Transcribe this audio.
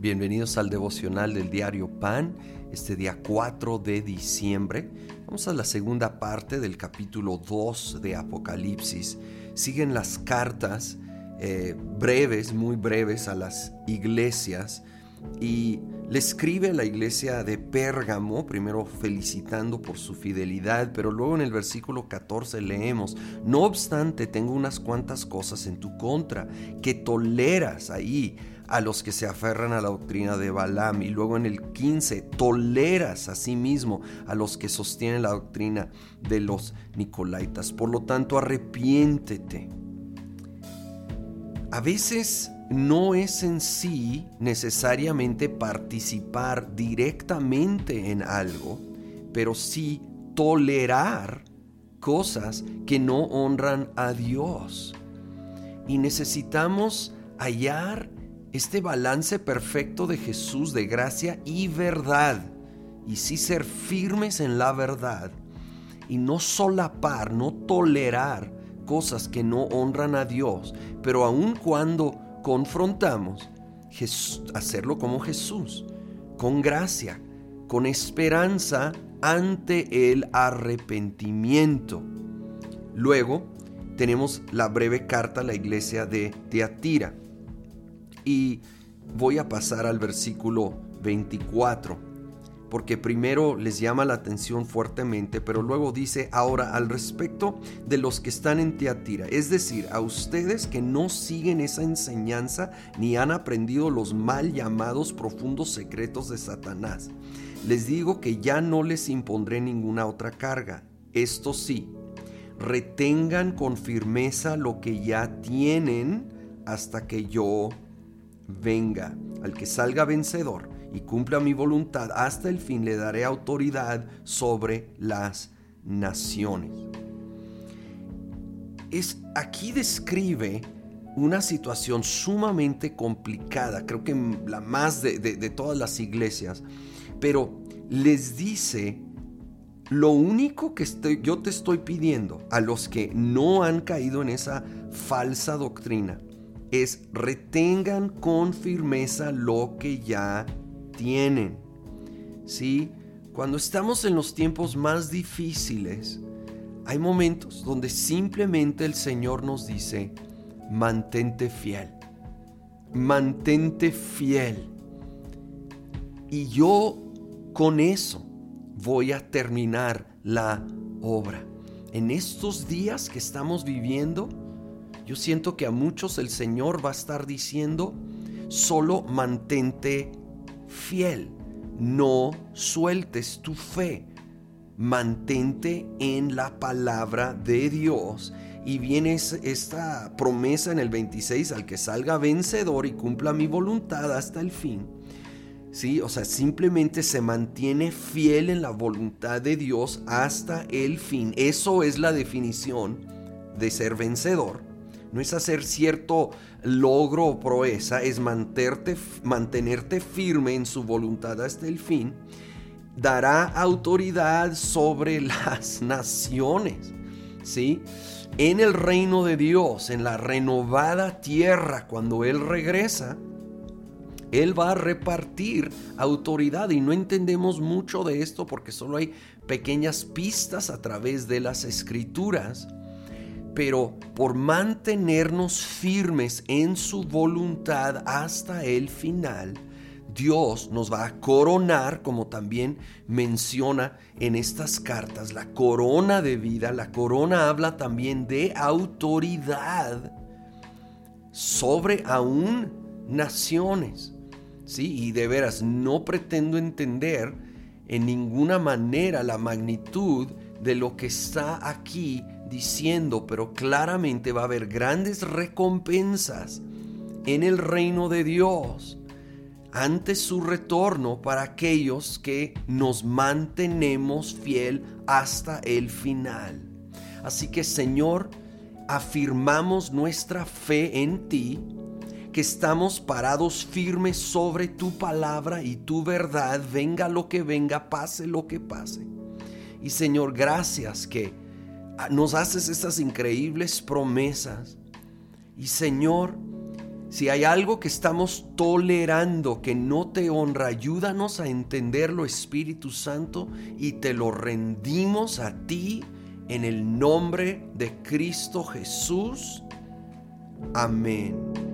Bienvenidos al devocional del diario Pan, este día 4 de diciembre. Vamos a la segunda parte del capítulo 2 de Apocalipsis. Siguen las cartas eh, breves, muy breves a las iglesias y le escribe a la iglesia de Pérgamo, primero felicitando por su fidelidad, pero luego en el versículo 14 leemos, no obstante tengo unas cuantas cosas en tu contra, que toleras ahí a los que se aferran a la doctrina de Balaam. Y luego en el 15, toleras a sí mismo a los que sostienen la doctrina de los Nicolaitas. Por lo tanto, arrepiéntete. A veces no es en sí necesariamente participar directamente en algo, pero sí tolerar cosas que no honran a Dios. Y necesitamos hallar este balance perfecto de Jesús de gracia y verdad. Y sí ser firmes en la verdad. Y no solapar, no tolerar cosas que no honran a Dios. Pero aun cuando confrontamos, hacerlo como Jesús, con gracia, con esperanza ante el arrepentimiento. Luego tenemos la breve carta a la iglesia de Teatira. Y voy a pasar al versículo 24 porque primero les llama la atención fuertemente, pero luego dice, ahora al respecto de los que están en Teatira, es decir, a ustedes que no siguen esa enseñanza ni han aprendido los mal llamados profundos secretos de Satanás, les digo que ya no les impondré ninguna otra carga. Esto sí, retengan con firmeza lo que ya tienen hasta que yo venga. Al que salga vencedor, y cumpla mi voluntad hasta el fin, le daré autoridad sobre las naciones. Es, aquí describe una situación sumamente complicada, creo que la más de, todas las iglesias, pero les dice, lo único que yo te estoy pidiendo a los que no han caído en esa falsa doctrina es retengan con firmeza lo que ya tienen. ¿Sí? Cuando estamos en los tiempos más difíciles, hay momentos donde simplemente el Señor nos dice, mantente fiel, mantente fiel. Y yo con eso voy a terminar la obra. En estos días que estamos viviendo, yo siento que a muchos el Señor va a estar diciendo, solo mantente fiel. No sueltes tu fe. Mantente en la palabra de Dios. Y viene esta promesa en el 26 al que salga vencedor y cumpla mi voluntad hasta el fin. Sí, o sea, simplemente se mantiene fiel en la voluntad de Dios hasta el fin. Eso es la definición de ser vencedor no es hacer cierto logro o proeza, es mantenerte, mantenerte firme en su voluntad hasta el fin. Dará autoridad sobre las naciones, ¿sí? En el reino de Dios, en la renovada tierra, cuando Él regresa, Él va a repartir autoridad y no entendemos mucho de esto porque solo hay pequeñas pistas a través de las escrituras pero por mantenernos firmes en su voluntad hasta el final, Dios nos va a coronar, como también menciona en estas cartas, la corona de vida. La corona habla también de autoridad sobre aún naciones. ¿sí? Y de veras, no pretendo entender en ninguna manera la magnitud de lo que está aquí diciendo, pero claramente va a haber grandes recompensas en el reino de Dios ante su retorno para aquellos que nos mantenemos fiel hasta el final. Así que Señor, afirmamos nuestra fe en ti, que estamos parados firmes sobre tu palabra y tu verdad, venga lo que venga, pase lo que pase. Y Señor, gracias que nos haces estas increíbles promesas. Y Señor, Si hay algo que estamos tolerando que no te honra, ayúdanos a entenderlo, Espíritu Santo, y te lo rendimos a ti en el nombre de Cristo Jesús. Amén.